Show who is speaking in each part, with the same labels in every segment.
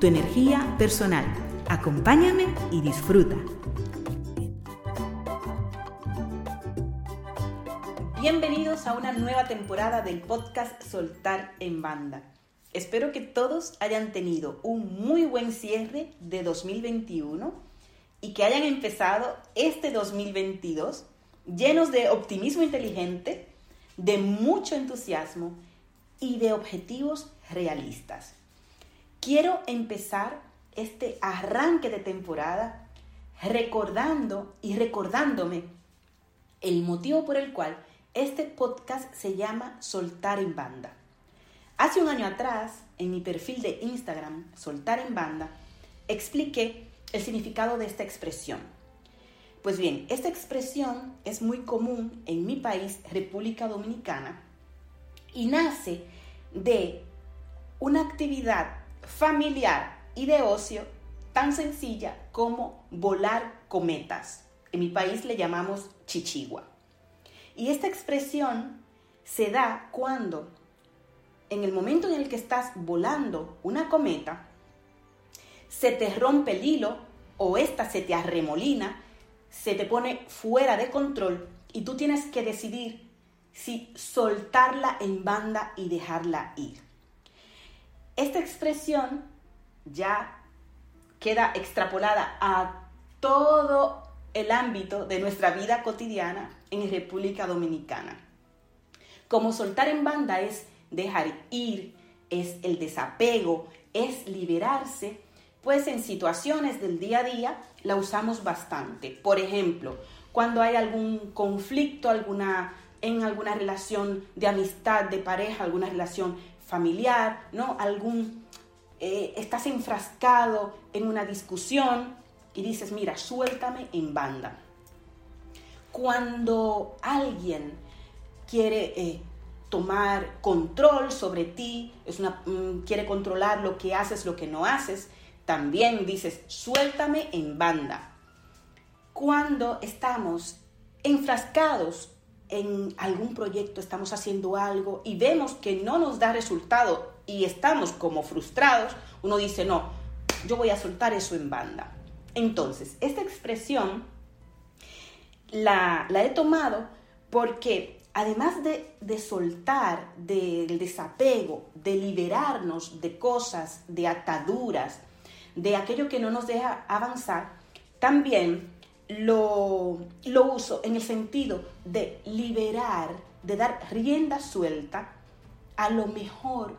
Speaker 1: tu energía personal. Acompáñame y disfruta. Bienvenidos a una nueva temporada del podcast Soltar en Banda. Espero que todos hayan tenido un muy buen cierre de 2021 y que hayan empezado este 2022 llenos de optimismo inteligente, de mucho entusiasmo y de objetivos realistas. Quiero empezar este arranque de temporada recordando y recordándome el motivo por el cual este podcast se llama Soltar en Banda. Hace un año atrás, en mi perfil de Instagram, Soltar en Banda, expliqué el significado de esta expresión. Pues bien, esta expresión es muy común en mi país, República Dominicana, y nace de una actividad familiar y de ocio tan sencilla como volar cometas. En mi país le llamamos chichigua. Y esta expresión se da cuando, en el momento en el que estás volando una cometa, se te rompe el hilo o esta se te arremolina, se te pone fuera de control y tú tienes que decidir si soltarla en banda y dejarla ir. Esta expresión ya queda extrapolada a todo el ámbito de nuestra vida cotidiana en República Dominicana. Como soltar en banda es dejar ir, es el desapego, es liberarse, pues en situaciones del día a día la usamos bastante. Por ejemplo, cuando hay algún conflicto, alguna en alguna relación de amistad, de pareja, alguna relación familiar, ¿no? Algún, eh, estás enfrascado en una discusión y dices, mira, suéltame en banda. Cuando alguien quiere eh, tomar control sobre ti, es una, mm, quiere controlar lo que haces, lo que no haces, también dices, suéltame en banda. Cuando estamos enfrascados en algún proyecto, estamos haciendo algo y vemos que no nos da resultado y estamos como frustrados, uno dice, no, yo voy a soltar eso en banda. Entonces, esta expresión la, he tomado porque además de, de soltar, del desapego, de liberarnos de cosas, de ataduras, de aquello que no nos deja avanzar, también lo, uso en el sentido de liberar, de dar rienda suelta a lo mejor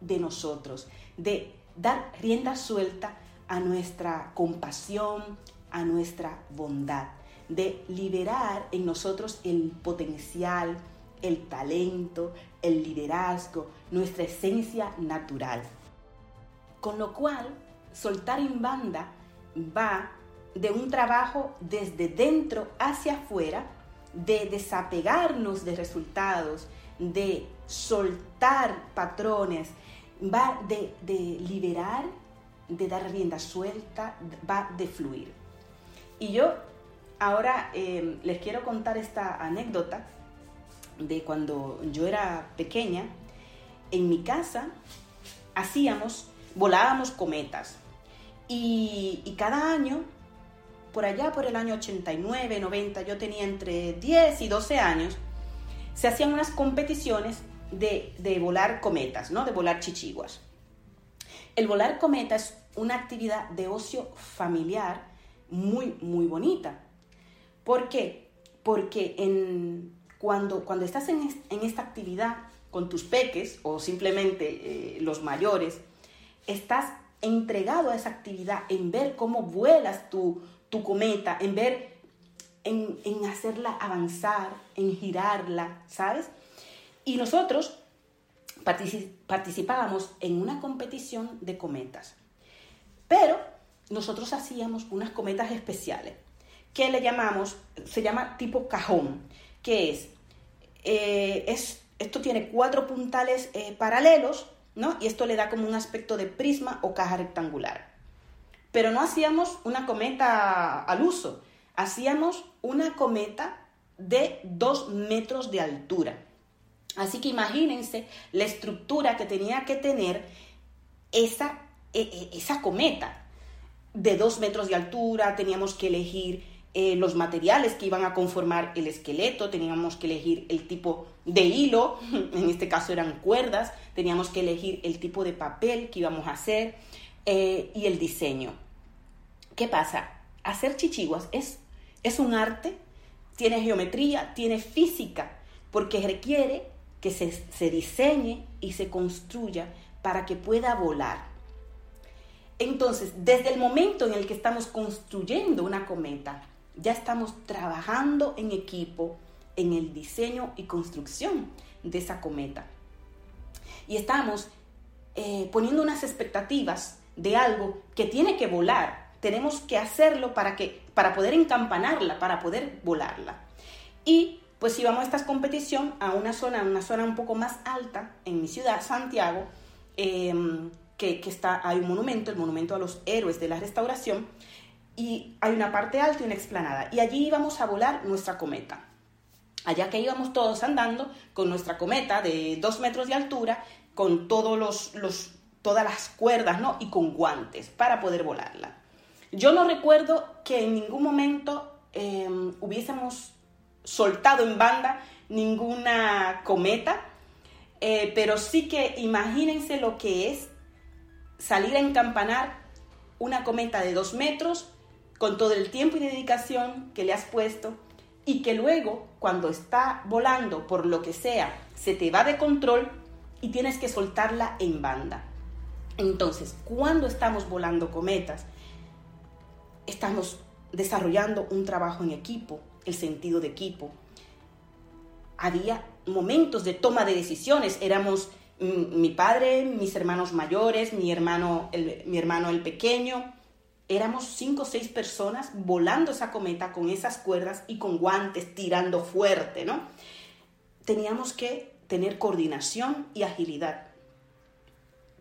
Speaker 1: de nosotros, de dar rienda suelta a nuestra compasión, a nuestra bondad, de liberar en nosotros el potencial, el talento, el liderazgo, nuestra esencia natural. Con lo cual, soltar en banda va de un trabajo desde dentro hacia afuera, de desapegarnos de resultados, de soltar patrones, va de, liberar, de dar rienda suelta, va de fluir. Y yo ahora em, les quiero contar esta anécdota de cuando yo era pequeña. En mi casa hacíamos, volábamos cometas. y cada año por allá por el año 89, 90, yo tenía entre 10 y 12 años, se hacían unas competiciones de, volar cometas, ¿no? De volar chichiguas. El volar cometas es una actividad de ocio familiar muy, muy bonita. ¿Por qué? Porque en, cuando, cuando estás en, esta actividad con tus peques o simplemente eh, los mayores, estás entregado a esa actividad en ver cómo vuelas tu, tu cometa, en ver, en, hacerla avanzar, en girarla, ¿sabes? Y nosotros participábamos en una competición de cometas. nosotros hacíamos unas cometas especiales que le llamamos, se llama tipo cajón, que es, eh, es esto tiene cuatro puntales eh, paralelos, ¿no? Y esto le da como un aspecto de prisma o caja rectangular. Pero no hacíamos una cometa al uso, hacíamos una cometa de dos metros de altura. Así que imagínense la estructura que tenía que tener esa, e, e, esa cometa. De dos metros de altura, teníamos que elegir eh, los materiales que iban a conformar el esqueleto, teníamos que elegir el tipo de hilo, en este caso eran cuerdas, teníamos que elegir el tipo de papel que íbamos a hacer eh, y el diseño. ¿Qué pasa? Hacer chichiguas es, es un arte, tiene geometría, tiene física, porque requiere que se, se diseñe y se construya para que pueda volar. Entonces, desde el momento en el que estamos construyendo una cometa, ya estamos trabajando en equipo en el diseño y construcción de esa cometa. Y estamos eh, poniendo unas expectativas de algo que tiene que volar. Tenemos que hacerlo para, que, para poder encampanarla, para poder volarla. Y pues íbamos a esta competición a una zona, una zona un poco más alta en mi ciudad, Santiago, em, que, que, está, hay un monumento, el monumento a los héroes de la restauración, y hay una parte alta y una explanada. Y allí íbamos a volar nuestra cometa. Allá que íbamos todos andando con nuestra cometa de dos metros de altura, con todos los, todas las cuerdas ¿no? y con guantes para poder volarla. Yo no recuerdo que en ningún momento em, hubiésemos soltado en banda ninguna cometa, eh, pero sí que imagínense lo que es salir a encampanar una cometa de dos metros con todo el tiempo y dedicación que le has puesto y que luego, cuando está volando por lo que sea, se te va de control y tienes que soltarla en banda. Entonces, cuando estamos volando cometas, estamos desarrollando un trabajo en equipo, el sentido de equipo. Había momentos de toma de decisiones, éramos mm, mi padre, mis hermanos mayores, mi hermano mi hermano el pequeño, éramos cinco o seis personas volando esa cometa con esas cuerdas y con guantes tirando fuerte, ¿no? Teníamos que tener coordinación y agilidad.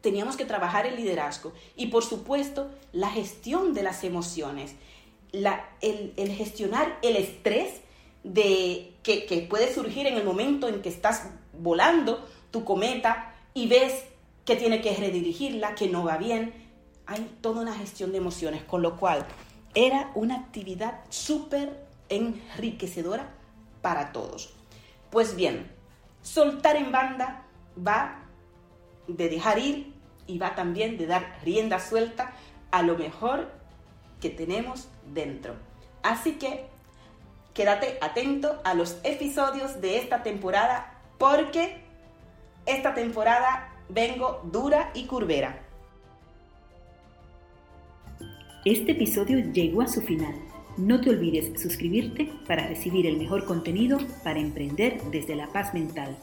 Speaker 1: Teníamos que trabajar el liderazgo y por supuesto la gestión de las emociones, el, gestionar el estrés de, que, que puede surgir en el momento en que estás volando tu cometa y ves que tiene que redirigirla, que no va bien, hay toda una gestión de emociones, con lo cual era una actividad súper enriquecedora para todos. Pues bien, soltar en banda va de dejar ir y va también de dar rienda suelta a lo mejor que tenemos dentro. Así que quédate atento a los episodios de esta temporada porque esta temporada vengo dura y curvera.
Speaker 2: Este episodio llegó a su final. No te olvides suscribirte para recibir el mejor contenido para emprender desde la paz mental.